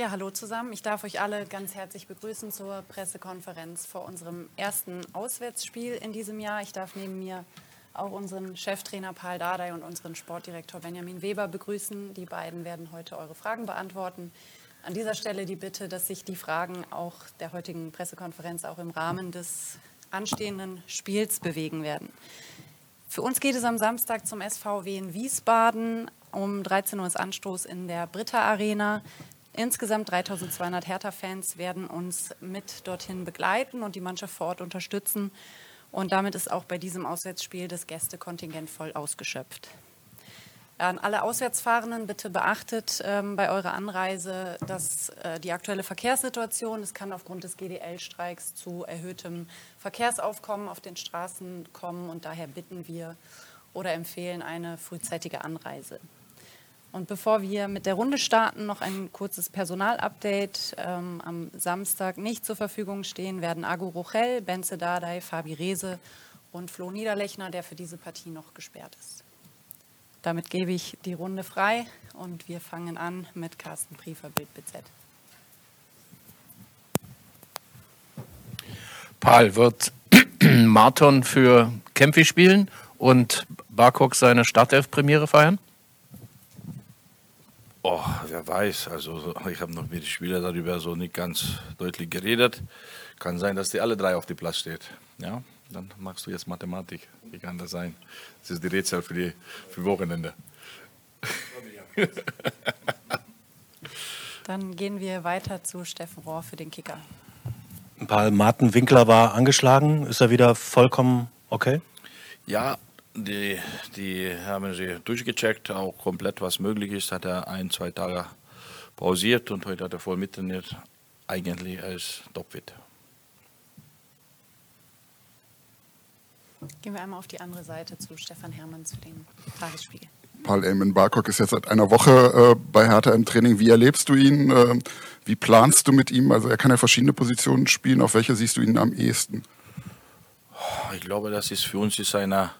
Ja, hallo zusammen. Ich darf euch alle ganz herzlich begrüßen zur Pressekonferenz vor unserem ersten Auswärtsspiel in diesem Jahr. Ich darf neben mir auch unseren Cheftrainer Paul Dardai und unseren Sportdirektor Benjamin Weber begrüßen. Die beiden werden heute eure Fragen beantworten. An dieser Stelle die Bitte, dass sich die Fragen auch der heutigen Pressekonferenz auch im Rahmen des anstehenden Spiels bewegen werden. Für uns geht es am Samstag zum SVW in Wiesbaden. Um 13 Uhr ist Anstoß in der Britta Arena. Insgesamt 3200 Hertha-Fans werden uns mit dorthin begleiten und die Mannschaft vor Ort unterstützen. Und damit ist auch bei diesem Auswärtsspiel das Gästekontingent voll ausgeschöpft. An alle Auswärtsfahrenden bitte beachtet ähm, bei eurer Anreise, dass äh, die aktuelle Verkehrssituation, es kann aufgrund des GDL-Streiks zu erhöhtem Verkehrsaufkommen auf den Straßen kommen und daher bitten wir oder empfehlen eine frühzeitige Anreise. Und bevor wir mit der Runde starten, noch ein kurzes Personalupdate. Ähm, am Samstag nicht zur Verfügung stehen werden Agu Rochel, Benze Dardai, Fabi Rehse und Flo Niederlechner, der für diese Partie noch gesperrt ist. Damit gebe ich die Runde frei und wir fangen an mit Carsten Priefer, Bild BZ. Paul, wird Marton für Kempfi spielen und Barkok seine Startelf-Premiere feiern? Oh, wer weiß. Also ich habe noch mit den Spielern darüber so nicht ganz deutlich geredet. Kann sein, dass die alle drei auf dem Platz steht. Ja, dann machst du jetzt Mathematik. Wie kann das sein? Das ist die Rätsel für die für Wochenende. Dann gehen wir weiter zu Steffen Rohr für den Kicker. Paul Martin Winkler war angeschlagen. Ist er wieder vollkommen okay? Ja, die, die haben sie durchgecheckt, auch komplett was möglich ist. Hat er ein, zwei Tage pausiert und heute hat er voll mittrainiert. Eigentlich als topfit. Gehen wir einmal auf die andere Seite zu Stefan Hermanns für den Tagesspiegel. Paul Eamon Barkok ist jetzt seit einer Woche äh, bei Hertha im Training. Wie erlebst du ihn? Äh, wie planst du mit ihm? Also er kann ja verschiedene Positionen spielen. Auf welche siehst du ihn am ehesten? Ich glaube, das ist für uns ist einer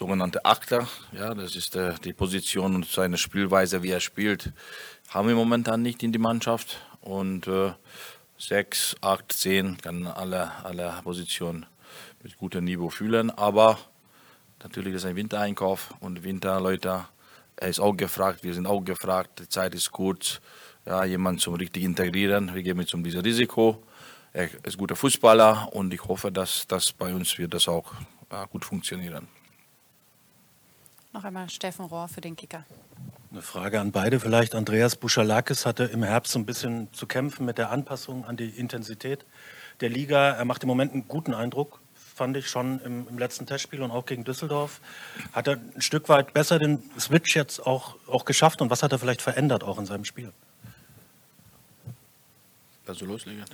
sogenannte Achter. Ja, das ist der, die Position und seine Spielweise, wie er spielt, haben wir momentan nicht in die Mannschaft. Und äh, sechs, acht, zehn kann alle, alle Positionen mit gutem Niveau fühlen. Aber natürlich ist ein Wintereinkauf und Winterleute, er ist auch gefragt, wir sind auch gefragt, die Zeit ist kurz, ja, jemanden zum richtig integrieren. Wir geben jetzt um dieses Risiko. Er ist guter Fußballer und ich hoffe, dass das bei uns wird das auch ja, gut funktionieren. Noch einmal Steffen Rohr für den Kicker. Eine Frage an beide vielleicht. Andreas Buschalakis hatte im Herbst so ein bisschen zu kämpfen mit der Anpassung an die Intensität der Liga. Er macht im Moment einen guten Eindruck, fand ich schon im, im letzten Testspiel und auch gegen Düsseldorf. Hat er ein Stück weit besser den Switch jetzt auch, auch geschafft und was hat er vielleicht verändert auch in seinem Spiel? Also loslegen.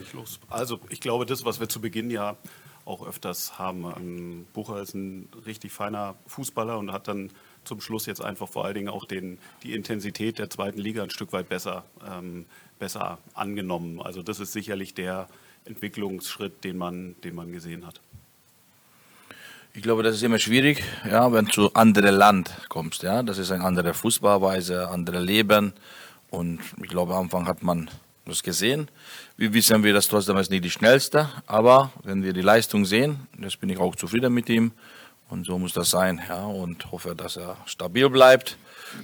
Ich los. Also ich glaube, das, was wir zu Beginn ja auch öfters haben. Ähm, Bucher ist ein richtig feiner Fußballer und hat dann zum Schluss jetzt einfach vor allen Dingen auch den, die Intensität der zweiten Liga ein Stück weit besser, ähm, besser angenommen. Also das ist sicherlich der Entwicklungsschritt, den man, den man gesehen hat. Ich glaube, das ist immer schwierig, ja, wenn du zu anderem Land kommst. Ja, das ist eine andere Fußballweise, andere Leben. Und ich glaube, am Anfang hat man das gesehen. Wie wissen wir, dass trotzdem ist nicht die schnellste, aber wenn wir die Leistung sehen, jetzt bin ich auch zufrieden mit ihm und so muss das sein, ja, und hoffe, dass er stabil bleibt.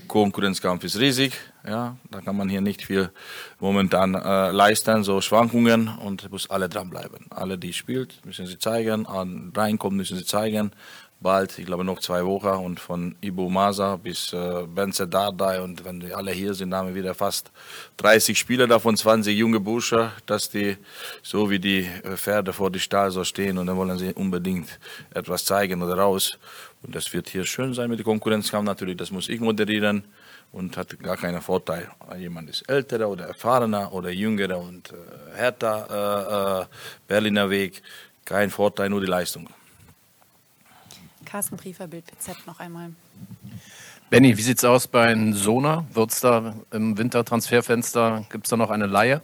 Konkurrenzkampf ist riesig, ja, da kann man hier nicht viel momentan äh, leisten, so Schwankungen und muss alle dranbleiben. Alle, die spielt, müssen sie zeigen, reinkommen müssen sie zeigen bald, ich glaube noch zwei Wochen und von Ibu Masa bis äh, Benze Dardai und wenn die alle hier sind, haben wir wieder fast 30 Spieler, davon 20 junge Bursche, dass die so wie die äh, Pferde vor die Stahl so stehen. Und dann wollen sie unbedingt etwas zeigen oder raus. Und das wird hier schön sein mit dem Konkurrenzkampf natürlich, das muss ich moderieren. Und hat gar keinen Vorteil. Jemand ist älterer oder erfahrener oder jüngerer und äh, härter, äh, äh, Berliner Weg, kein Vorteil, nur die Leistung. Carsten Briefer, Bild PZ noch einmal. Benny, wie sieht es aus bei Sona? Wird es da im Wintertransferfenster, gibt es da noch eine Laie?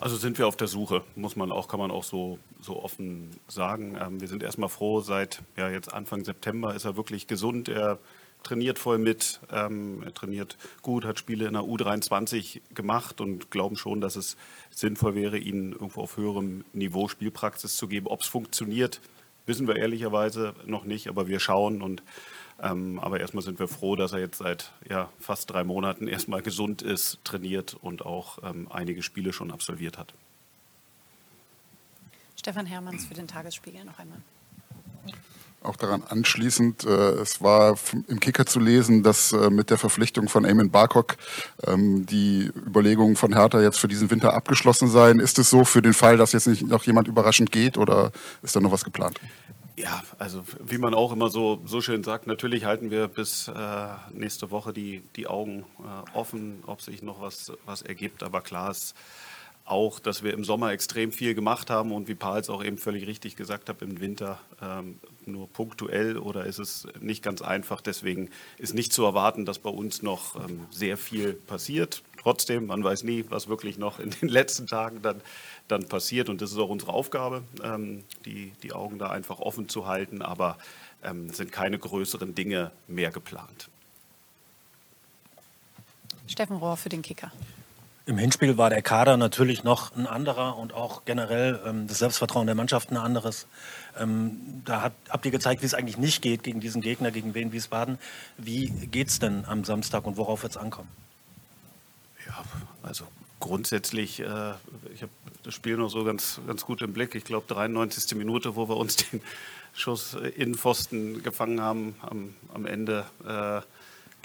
Also sind wir auf der Suche, muss man auch, kann man auch so, so offen sagen. Ähm, wir sind erstmal froh, seit ja, jetzt Anfang September ist er wirklich gesund. Er trainiert voll mit, ähm, er trainiert gut, hat Spiele in der U23 gemacht und glauben schon, dass es sinnvoll wäre, ihnen irgendwo auf höherem Niveau Spielpraxis zu geben. Ob es funktioniert, wissen wir ehrlicherweise noch nicht, aber wir schauen und ähm, aber erstmal sind wir froh, dass er jetzt seit ja, fast drei Monaten erstmal gesund ist, trainiert und auch ähm, einige Spiele schon absolviert hat. Stefan Hermanns für den Tagesspiegel noch einmal. Auch daran anschließend, äh, es war im Kicker zu lesen, dass äh, mit der Verpflichtung von Eamon Barcock ähm, die Überlegungen von Hertha jetzt für diesen Winter abgeschlossen seien. Ist es so für den Fall, dass jetzt nicht noch jemand überraschend geht oder ist da noch was geplant? Ja, also wie man auch immer so, so schön sagt, natürlich halten wir bis äh, nächste Woche die, die Augen äh, offen, ob sich noch was, was ergibt. Aber klar ist auch, dass wir im Sommer extrem viel gemacht haben und wie Pals auch eben völlig richtig gesagt hat, im Winter ähm, nur punktuell oder ist es nicht ganz einfach. Deswegen ist nicht zu erwarten, dass bei uns noch ähm, sehr viel passiert. Trotzdem, man weiß nie, was wirklich noch in den letzten Tagen dann dann passiert. Und das ist auch unsere Aufgabe, ähm, die, die Augen da einfach offen zu halten. Aber ähm, sind keine größeren Dinge mehr geplant. Steffen Rohr für den Kicker. Im Hinspiel war der Kader natürlich noch ein anderer und auch generell ähm, das Selbstvertrauen der Mannschaft ein anderes. Ähm, da hat, habt ihr gezeigt, wie es eigentlich nicht geht gegen diesen Gegner, gegen Wien Wiesbaden. Wie geht es denn am Samstag und worauf wird es ankommen? Ja, also grundsätzlich, äh, ich habe das Spiel noch so ganz, ganz gut im Blick. Ich glaube, 93. Minute, wo wir uns den Schuss in Pfosten gefangen haben, am, am Ende, äh,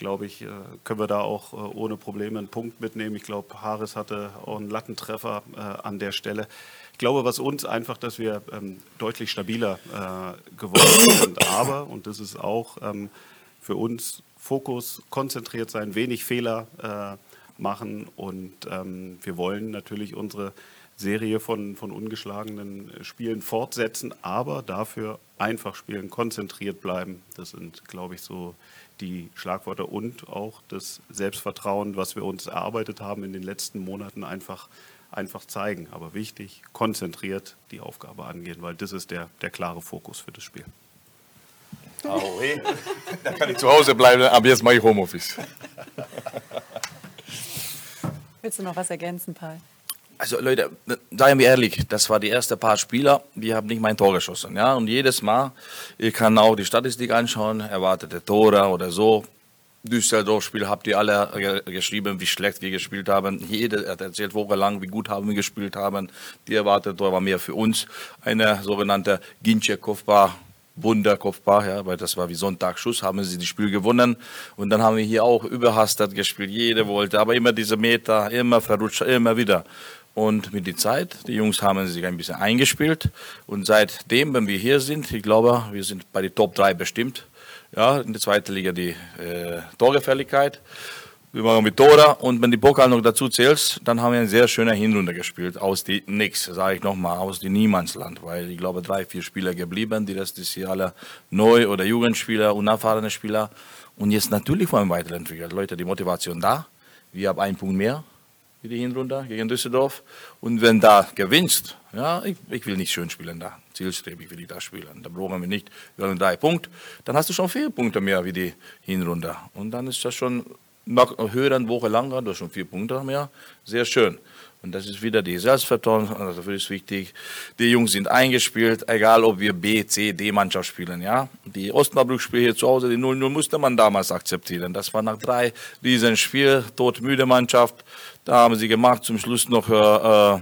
glaube ich, äh, können wir da auch äh, ohne Probleme einen Punkt mitnehmen. Ich glaube, Harris hatte auch einen Lattentreffer äh, an der Stelle. Ich glaube, was uns einfach, dass wir ähm, deutlich stabiler äh, geworden sind. Aber, und das ist auch ähm, für uns Fokus, konzentriert sein, wenig Fehler machen. Und ähm, wir wollen natürlich unsere Serie von, von ungeschlagenen Spielen fortsetzen, aber dafür einfach spielen, konzentriert bleiben. Das sind, glaube ich, so die Schlagworte und auch das Selbstvertrauen, was wir uns erarbeitet haben in den letzten Monaten, einfach, einfach zeigen. Aber wichtig, konzentriert die Aufgabe angehen, weil das ist der, der klare Fokus für das Spiel. Oh, hey. Da kann ich zu Hause bleiben, aber jetzt mache ich Homeoffice. Willst du noch was ergänzen, Paul? Also Leute, seien wir ehrlich, das war die erste paar Spieler, die haben nicht mein Tor geschossen. Ja? Und jedes Mal, ich kann auch die Statistik anschauen, erwartete Tore oder so. Düsseldorf-Spiel habt ihr alle geschrieben, wie schlecht wir gespielt haben. Jeder hat erzählt wochenlang, wie gut haben wir gespielt haben. Die erwartete Tor war mehr für uns. Eine sogenannte Ginczek-Kopfball Wunderkopfball, ja, weil das war wie Sonntagsschuss, haben sie das Spiel gewonnen. Und dann haben wir hier auch überhastet gespielt, jeder wollte, aber immer diese Meter, immer verrutscht, immer wieder. Und mit der Zeit, die Jungs haben sich ein bisschen eingespielt. Und seitdem, wenn wir hier sind, ich glaube, wir sind bei den Top 3 bestimmt. Ja, in der zweiten Liga die äh, Torgefälligkeit. Wir machen mit Tore und wenn die Pokal noch dazu zählst, dann haben wir eine sehr schöne Hinrunde gespielt. Aus die nix, sage ich nochmal, aus die Niemandsland. Weil ich glaube, drei, vier Spieler geblieben, die Rest ist hier alle neu oder Jugendspieler, unerfahrene Spieler. Und jetzt natürlich wollen wir weiterentwickeln. Leute, die Motivation da. Wir haben einen Punkt mehr wie die Hinrunde gegen Düsseldorf. Und wenn da gewinnst, ja, ich, ich will nicht schön spielen da, zielstrebig will ich da spielen. Da brauchen wir nicht, wir haben drei Punkte, dann hast du schon vier Punkte mehr wie die Hinrunde. Und dann ist das schon nach höheren Woche lang, du hast schon vier Punkte mehr, sehr schön. Und das ist wieder die Selbstvertrauen, also dafür ist wichtig. Die Jungs sind eingespielt, egal ob wir B, C, D-Mannschaft spielen, ja. Die Osnabrück-Spiel hier zu Hause, die 0-0 musste man damals akzeptieren. Das war nach drei diesen Spiel, todmüde Mannschaft. Da haben sie gemacht, zum Schluss noch äh, äh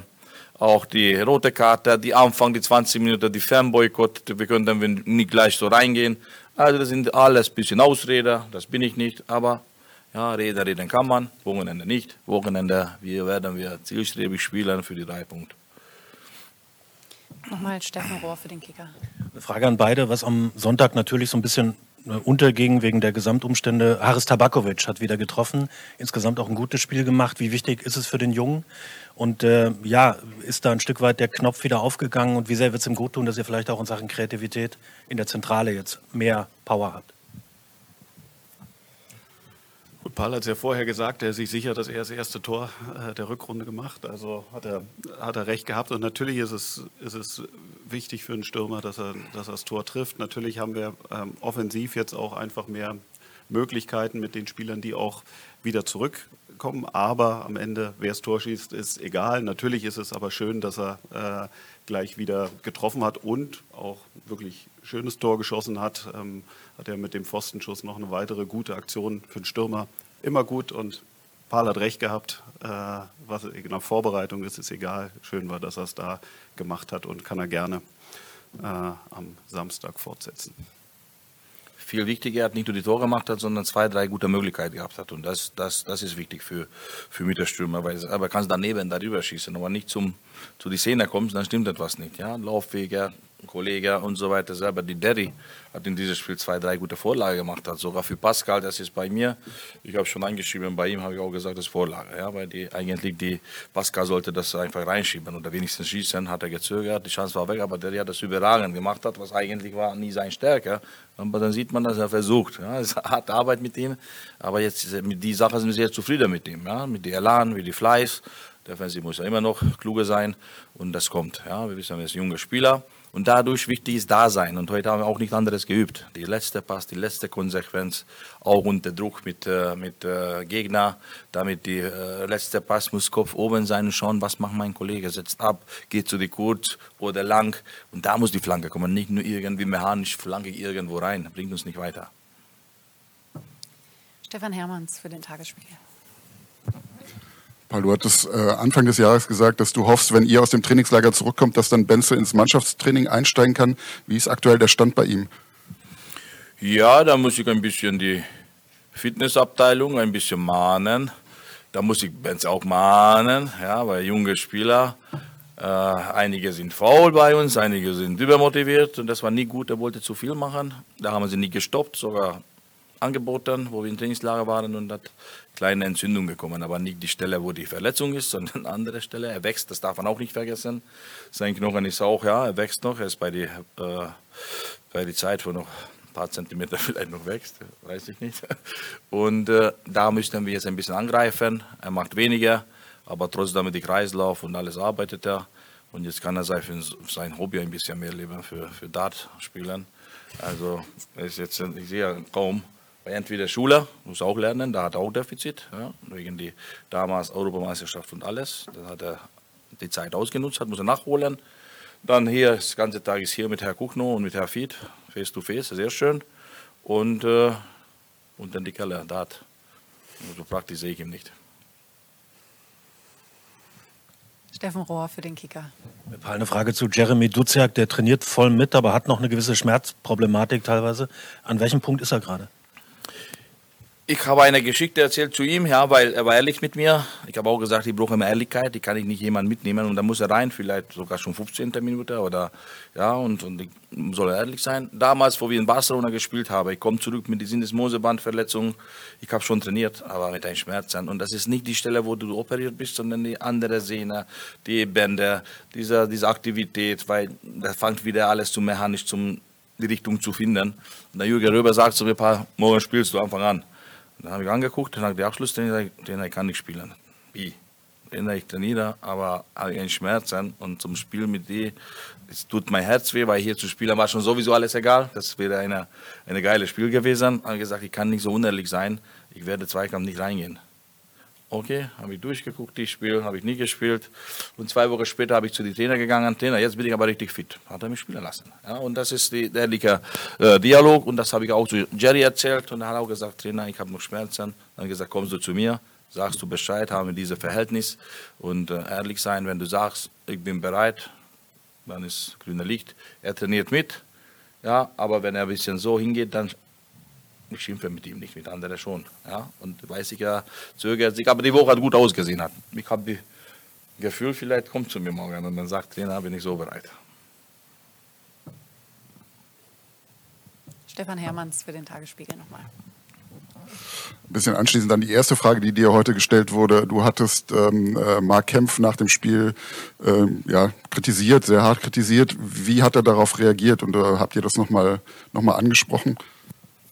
auch die rote Karte, die Anfang, die 20 Minuten, die Fanboykott, wir können dann nicht gleich so reingehen. Also das sind alles ein bisschen Ausrede, das bin ich nicht, aber ja, reden, reden kann man, Wochenende nicht. Wochenende wir werden wir zielstrebig spielen für die drei Punkte. Nochmal Steffen Rohr für den Kicker. Eine Frage an beide, was am Sonntag natürlich so ein bisschen äh, unterging wegen der Gesamtumstände. Haris Tabakovic hat wieder getroffen, insgesamt auch ein gutes Spiel gemacht. Wie wichtig ist es für den Jungen? Und äh, ja, ist da ein Stück weit der Knopf wieder aufgegangen und wie sehr wird es ihm gut tun, dass ihr vielleicht auch in Sachen Kreativität in der Zentrale jetzt mehr Power habt? Paul hat es ja vorher gesagt, er ist sich sicher, dass er das erste Tor äh, der Rückrunde gemacht. Also hat er, hat er recht gehabt. Und natürlich ist es, ist es wichtig für einen Stürmer, dass er, dass er das Tor trifft. Natürlich haben wir ähm, offensiv jetzt auch einfach mehr, Möglichkeiten mit den Spielern, die auch wieder zurückkommen. Aber am Ende, wer das Tor schießt, ist egal. Natürlich ist es aber schön, dass er äh, gleich wieder getroffen hat und auch wirklich schönes Tor geschossen hat. Ähm, hat er mit dem Pfostenschuss noch eine weitere gute Aktion für den Stürmer. Immer gut und Paul hat recht gehabt. Äh, was der Vorbereitung ist, ist egal. Schön war, dass er es da gemacht hat und kann er gerne äh, am Samstag fortsetzen viel wichtiger, er hat nicht nur die Tore gemacht hat, sondern zwei, drei gute Möglichkeiten gehabt hat. Und das, das, das ist wichtig für, für Mittelstürmer, weil aber kannst daneben darüber schießen, aber nicht zum, zu die Szene kommst, dann stimmt etwas nicht. Ja? Laufwege, Kollege und so weiter selber. Die Derry hat in diesem Spiel zwei, drei gute Vorlagen gemacht. Hat sogar für Pascal, das ist bei mir. Ich habe schon eingeschrieben, bei ihm habe ich auch gesagt, das ist Vorlage. Ja, weil die, eigentlich die Pascal sollte das einfach reinschieben oder wenigstens schießen, hat er gezögert. Die Chance war weg, aber Derry hat das überragend gemacht, hat, was eigentlich war nie sein Stärke. Aber dann sieht man, dass er versucht. Ja, es harte Arbeit mit ihm. Aber jetzt mit die Sache sind wir sehr zufrieden mit ihm. Ja, mit dem Elan, mit dem Fleiß. Der Defensiv muss ja immer noch kluger sein und das kommt. Ja, wir wissen, er ist ein junger Spieler. Und dadurch wichtig ist Dasein. Und heute haben wir auch nichts anderes geübt. Die letzte Pass, die letzte Konsequenz, auch unter Druck mit, äh, mit äh, Gegner. Damit die äh, letzte Pass muss Kopf oben sein und schauen, was macht mein Kollege. Setzt ab, geht zu die kurz oder lang. Und da muss die Flanke kommen. Nicht nur irgendwie mechanisch Flanke irgendwo rein. Bringt uns nicht weiter. Stefan Hermanns für den Tagesspiegel. Paul, du hattest äh, Anfang des Jahres gesagt, dass du hoffst, wenn ihr aus dem Trainingslager zurückkommt, dass dann Benze ins Mannschaftstraining einsteigen kann. Wie ist aktuell der Stand bei ihm? Ja, da muss ich ein bisschen die Fitnessabteilung ein bisschen mahnen. Da muss ich Benze auch mahnen, ja, weil junge Spieler, äh, einige sind faul bei uns, einige sind übermotiviert und das war nie gut, er wollte zu viel machen. Da haben sie nie gestoppt, sogar angeboten, wo wir im Trainingslager waren und hat kleine Entzündung bekommen, aber nicht die Stelle, wo die Verletzung ist, sondern eine andere Stelle. Er wächst, das darf man auch nicht vergessen. Sein Knochen ist auch, ja, er wächst noch, er ist bei der äh, bei die Zeit, wo noch ein paar Zentimeter vielleicht noch wächst, weiß ich nicht. Und äh, da müssten wir jetzt ein bisschen angreifen. Er macht weniger, aber trotzdem mit dem Kreislauf und alles arbeitet er. Und jetzt kann er sein Hobby ein bisschen mehr leben, für, für Dart spielen. Also ist jetzt, ich sehe kaum entweder Schule, muss auch lernen, da hat er auch Defizit, ja, wegen die damals Europameisterschaft und alles. Da hat er die Zeit ausgenutzt, hat muss er nachholen. Dann hier, das ganze Tag ist hier mit Herr Kuchno und mit Herr Fied, face to face, sehr schön. Und, äh, und dann die Keller, da hat. So praktisch sehe ich ihn nicht. Steffen Rohr für den Kicker. Eine Frage zu Jeremy Duziak, der trainiert voll mit, aber hat noch eine gewisse Schmerzproblematik teilweise. An welchem Punkt ist er gerade? Ich habe eine Geschichte erzählt zu ihm, ja, weil er war ehrlich mit mir. Ich habe auch gesagt, ich brauche immer Ehrlichkeit, die kann ich nicht jemand mitnehmen und da muss er rein, vielleicht sogar schon 15. Minute oder ja und, und soll ehrlich sein. Damals, wo wir in Barcelona gespielt haben, ich komme zurück mit der Sinnesmosebandverletzung. Ich habe schon trainiert, aber mit einem Schmerzen und das ist nicht die Stelle, wo du operiert bist, sondern die andere Sehne, die Bänder, diese, diese Aktivität, weil da fängt wieder alles zu mechanisch zum die Richtung zu finden. Und der Jürgen Röber sagt ein paar morgen spielst du Anfang an. Dann habe ich angeguckt und habe der Abschlusstrainer, den kann ich spielen. Wie? Den ich trainiere, aber habe ich einen Schmerz und zum Spiel mit dir, es tut mein Herz weh, weil hier zu spielen war schon sowieso alles egal. Das wäre eine, eine geile Spiel gewesen. Ich habe gesagt, ich kann nicht so unehrlich sein, ich werde Zweikampf nicht reingehen. Okay, habe ich durchgeguckt, die Spiel, habe ich nie gespielt. Und zwei Wochen später habe ich zu den Trainer gegangen, Trainer, jetzt bin ich aber richtig fit. Hat er mich spielen lassen. Ja, und das ist die, der ehrliche äh, Dialog und das habe ich auch zu Jerry erzählt und er hat auch gesagt, Trainer, ich habe noch Schmerzen. Dann gesagt, kommst du zu mir, sagst du Bescheid, haben wir dieses Verhältnis und äh, ehrlich sein, wenn du sagst, ich bin bereit, dann ist grüner Licht. Er trainiert mit, ja, aber wenn er ein bisschen so hingeht, dann ich schimpfe mit ihm nicht, mit anderen schon. Ja? Und weiß ich ja, zögert sich, aber die Woche hat gut ausgesehen. Hat. Ich habe das Gefühl, vielleicht kommt zu mir morgen und dann sagt Trainer, bin ich so bereit. Stefan Hermanns für den Tagesspiegel nochmal. Ein bisschen anschließend an die erste Frage, die dir heute gestellt wurde. Du hattest ähm, äh, Mark Kempf nach dem Spiel ähm, ja, kritisiert, sehr hart kritisiert. Wie hat er darauf reagiert und äh, habt ihr das nochmal noch mal angesprochen?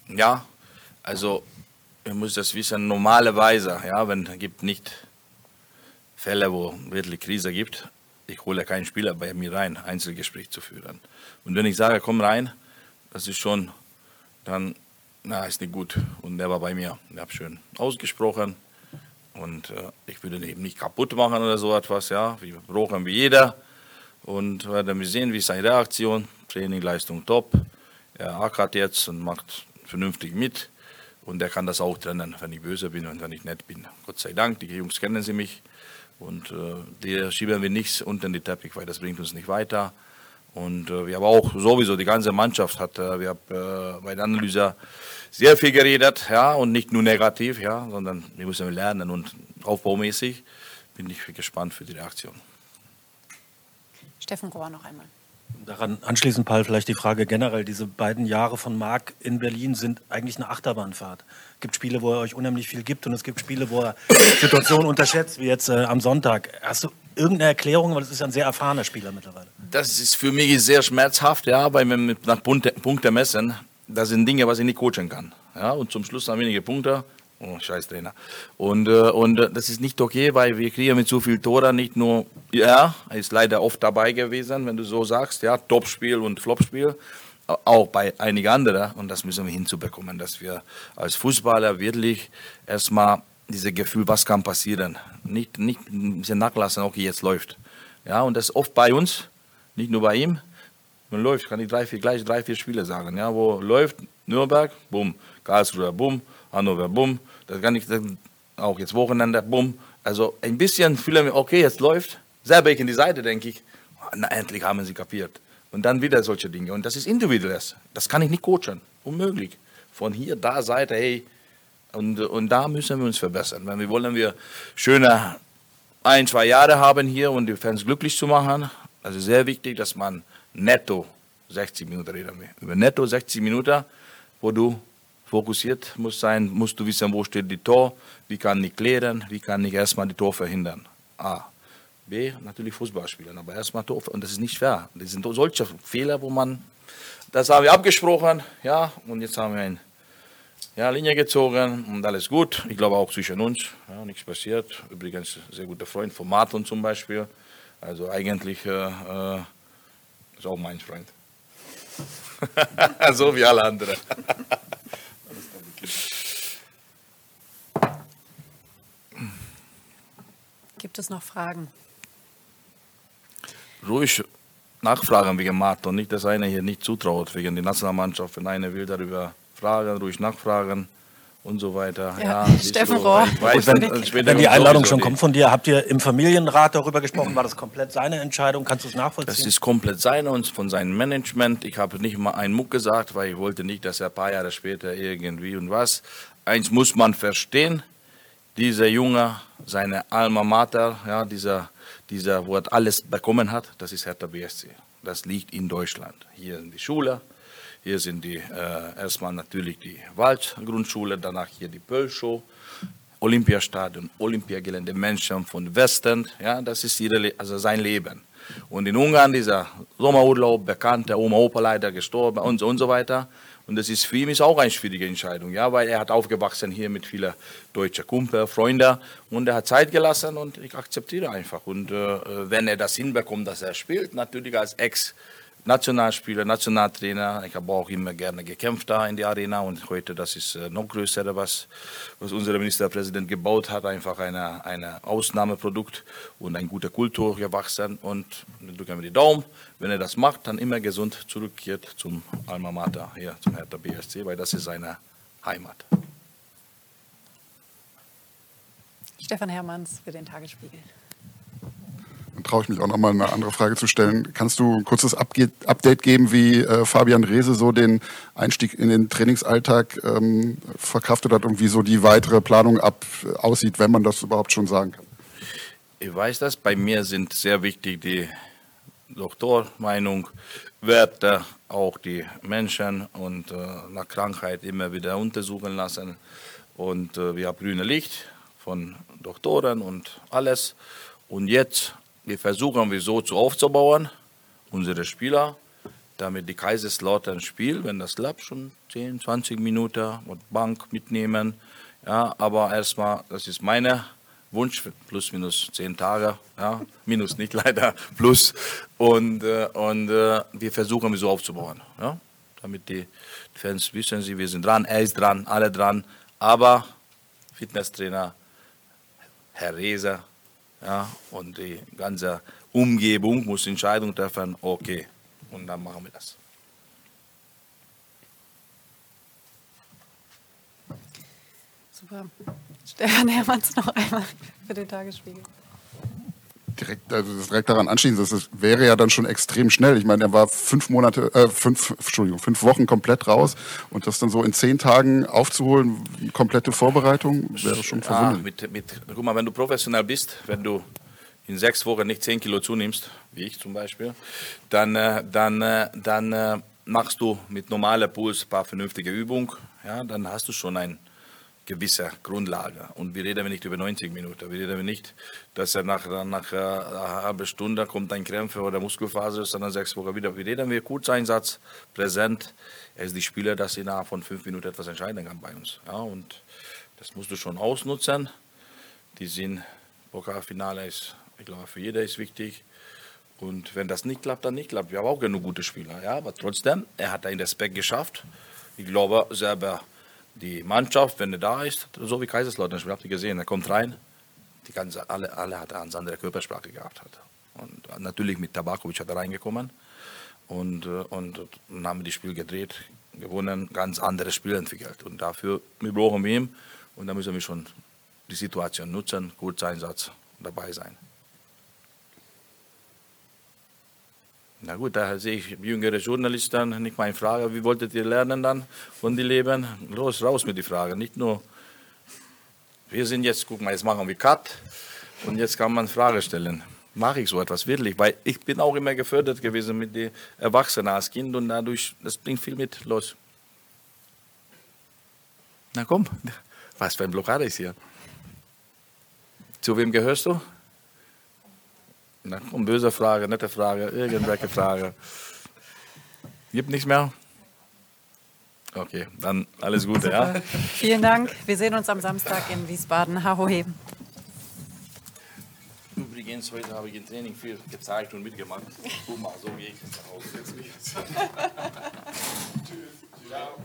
Ja, also ihr müsst das wissen, normalerweise, ja, wenn es gibt nicht Fälle, wo wirklich Krise gibt, ich hole keinen Spieler bei mir rein, Einzelgespräch zu führen. Und wenn ich sage, komm rein, das ist schon, dann na, ist nicht gut. Und der war bei mir. Ich habe schön ausgesprochen. Und äh, ich würde ihn eben nicht kaputt machen oder so etwas. Ja, wir brauchen wie jeder. Und werden wir sehen, wie seine Reaktion. Training, Leistung top. Er ackert jetzt und macht vernünftig mit. Und er kann das auch trennen, wenn ich böse bin und wenn ich nett bin. Gott sei Dank, die Jungs kennen sie mich. Und äh, die schieben wir nichts unter den Teppich, weil das bringt uns nicht weiter. Und äh, wir haben auch sowieso, die ganze Mannschaft hat, äh, wir haben äh, bei der Analyse sehr viel geredet, ja, und nicht nur negativ, ja, sondern wir müssen lernen und aufbaumäßig bin ich gespannt für die Reaktion. Steffen Rohr noch einmal. Daran anschließend, Paul, vielleicht die Frage generell. Diese beiden Jahre von Marc in Berlin sind eigentlich eine Achterbahnfahrt. Es gibt Spiele, wo er euch unheimlich viel gibt und es gibt Spiele, wo er Situationen unterschätzt, wie jetzt äh, am Sonntag. Hast du irgendeine Erklärung? Weil es ist ein sehr erfahrener Spieler mittlerweile. Das ist für mich sehr schmerzhaft, ja, weil wir nach Punkte messen, das sind Dinge, was ich nicht coachen kann. Ja, und zum Schluss haben wenige Punkte. Oh, scheiß Trainer. Und, äh, und äh, das ist nicht okay, weil wir kriegen mit so viel Toren nicht nur, ja, er ist leider oft dabei gewesen, wenn du so sagst, ja, Topspiel und Flopspiel, auch bei einigen anderen. Und das müssen wir hinzubekommen, dass wir als Fußballer wirklich erstmal dieses Gefühl, was kann passieren, nicht, nicht ein bisschen nachlassen, okay, jetzt läuft. Ja, und das ist oft bei uns, nicht nur bei ihm. Man läuft, kann ich drei, vier, gleich drei, vier Spiele sagen, ja, wo läuft, Nürnberg, bumm, Karlsruhe, bumm, Hannover, bumm, das kann ich auch jetzt Wochenende, bumm. Also ein bisschen fühle ich, okay, jetzt läuft. Selber ich in die Seite, denke ich, na, endlich haben sie kapiert. Und dann wieder solche Dinge. Und das ist individuelles. Das kann ich nicht coachen. Unmöglich. Von hier, da, Seite, hey. Und, und da müssen wir uns verbessern. Wenn wir wollen, wir schöne ein, zwei Jahre haben hier und die Fans glücklich zu machen. Also sehr wichtig, dass man netto 60 Minuten reden will. Über netto 60 Minuten, wo du fokussiert muss sein, musst du wissen, wo steht die Tor, wie kann ich klären, wie kann ich erstmal die Tor verhindern. A. B, natürlich Fußball spielen, aber erstmal Tor, und das ist nicht fair. Das sind solche Fehler, wo man, das haben wir abgesprochen, ja, und jetzt haben wir eine ja, Linie gezogen und alles gut. Ich glaube auch zwischen uns, ja, nichts passiert. Übrigens, sehr guter Freund von Martin zum Beispiel. Also eigentlich äh, äh ist auch mein Freund. so wie alle anderen. Gibt es noch Fragen? Ruhig nachfragen wegen Martin. Nicht, dass einer hier nicht zutraut wegen der Nationalmannschaft. Wenn einer will darüber fragen, ruhig nachfragen und so weiter. Ja, ja Steffen Rohr. Weiß, wenn, wenn die Einladung schon kommt von dir, habt ihr im Familienrat darüber gesprochen? War das komplett seine Entscheidung? Kannst du es nachvollziehen? Das ist komplett seine und von seinem Management. Ich habe nicht mal einen Muck gesagt, weil ich wollte nicht, dass er ein paar Jahre später irgendwie und was. Eins muss man verstehen, dieser Junge, seine Alma Mater, ja, dieser, dieser, wo er alles bekommen hat, das ist Hertha BSC. Das liegt in Deutschland. Hier in die Schule, hier sind die, äh, erstmal natürlich die Waldgrundschule, danach hier die Pölschow, Olympiastadion, Olympiagelände, Menschen von Westen, ja, das ist ihre, also sein Leben. Und in Ungarn dieser Sommerurlaub, bekannte Oma, Opa leider gestorben und so, und so weiter. Und das ist für ihn ist auch eine schwierige Entscheidung, ja, weil er hat aufgewachsen hier mit vielen deutschen Kumpel, Freunden und er hat Zeit gelassen und ich akzeptiere einfach. Und äh, wenn er das hinbekommt, dass er spielt, natürlich als Ex- Nationalspieler, Nationaltrainer. Ich habe auch immer gerne gekämpft da in die Arena und heute das ist äh, noch größer, was, was unser Ministerpräsident gebaut hat. Einfach ein eine Ausnahmeprodukt und eine gute Kultur gewachsen. Und drücken wir die Daumen. Wenn er das macht, dann immer gesund zurückkehrt zum Alma Mater, hier zum Hertha BSC, weil das ist seine Heimat. Stefan Hermanns für den Tagesspiegel traue ich mich auch noch mal eine andere Frage zu stellen. Kannst du ein kurzes Update geben, wie äh, Fabian Rehse so den Einstieg in den Trainingsalltag ähm, verkraftet hat und wie so die weitere Planung ab äh, aussieht, wenn man das überhaupt schon sagen kann? Ich weiß das. Bei mir sind sehr wichtig die Doktormeinung, Werte, auch die Menschen und äh, nach Krankheit immer wieder untersuchen lassen. Und äh, wir haben grüne Licht von Doktoren und alles. Und jetzt wir versuchen wir so zu aufzubauen, unsere Spieler, damit die Kaiserslautern Spiel, wenn das klappt, schon 10, 20 Minuten und Bank mitnehmen. Ja, aber erstmal, das ist mein Wunsch, plus minus 10 Tage, ja, minus nicht leider, plus. Und, äh, und äh, wir versuchen wir so aufzubauen. Ja. damit die Fans wissen, sie, wir sind dran, er ist dran, alle dran. Aber Fitnesstrainer, Herr Reser ja, und die ganze Umgebung muss Entscheidung treffen, okay, und dann machen wir das. Super. Stefan Hermanns noch einmal für den Tagesspiegel. Direkt, also das direkt daran anschließen, das ist, wäre ja dann schon extrem schnell. Ich meine, er war fünf Monate, äh, fünf, Entschuldigung, fünf Wochen komplett raus und das dann so in zehn Tagen aufzuholen, komplette Vorbereitung, wäre schon verwunderlich. mit, mit, guck mal, wenn du professionell bist, wenn du in sechs Wochen nicht zehn Kilo zunimmst, wie ich zum Beispiel, dann, äh, dann, äh, dann äh, machst du mit normaler Puls ein paar vernünftige Übungen, ja, dann hast du schon eine gewisse Grundlage. Und wir reden nicht über 90 Minuten, wir reden nicht, dass er nach, nach äh, einer halben Stunde kommt ein Krämpfe oder Muskelphase ist, sondern sechs Wochen wieder. Wir reden wir Kurzeinsatz, präsent. Er ist die Spieler, dass innerhalb von fünf Minuten etwas entscheiden kann bei uns. Ja, und das musst du schon ausnutzen. Die sind, Pokalfinale ist, ich glaube, für jeder ist wichtig. Und wenn das nicht klappt, dann nicht klappt. Wir haben auch genug gute Spieler. Ja, aber trotzdem, er hat einen Respekt geschafft. Ich glaube selber, die Mannschaft, wenn er da ist, so wie Kaiserslautern, ich habe die gesehen, er kommt rein, die ganze, alle, alle hat eine andere Körpersprache gehabt. Hat. Und natürlich mit Tabakovic hat er reingekommen. Und, äh, und dann haben das Spiel gedreht, gewonnen, ganz anderes Spiel entwickelt. Und dafür, wir brauchen ihn. Und da müssen wir schon die Situation nutzen, Kurzeinsatz dabei sein. Na gut, da sehe ich jüngere Journalisten, nicht meine Frage, wie wolltet ihr lernen dann von die Leben? Los, raus mit die Frage, nicht nur, wir sind jetzt, guck mal, jetzt machen wir Cut und jetzt kann man Frage stellen. Mache ich so etwas wirklich? Weil ich bin auch immer gefördert gewesen mit den Erwachsenen als Kind und dadurch, das bringt viel mit, los. Na komm, was für ein Blockade ist hier? Zu wem gehörst du? Na komm, böse Frage, nette Frage, irgendwelche Frage. Gibt nichts mehr? Okay, dann alles Gute, ja? Vielen Dank. Wir sehen uns am Samstag in Wiesbaden. Hahohe. Übrigens, heute habe ich im Training viel gezeigt und mitgemacht. Guck mal, so gehe ich jetzt nach Hause. Tschüss. Ciao.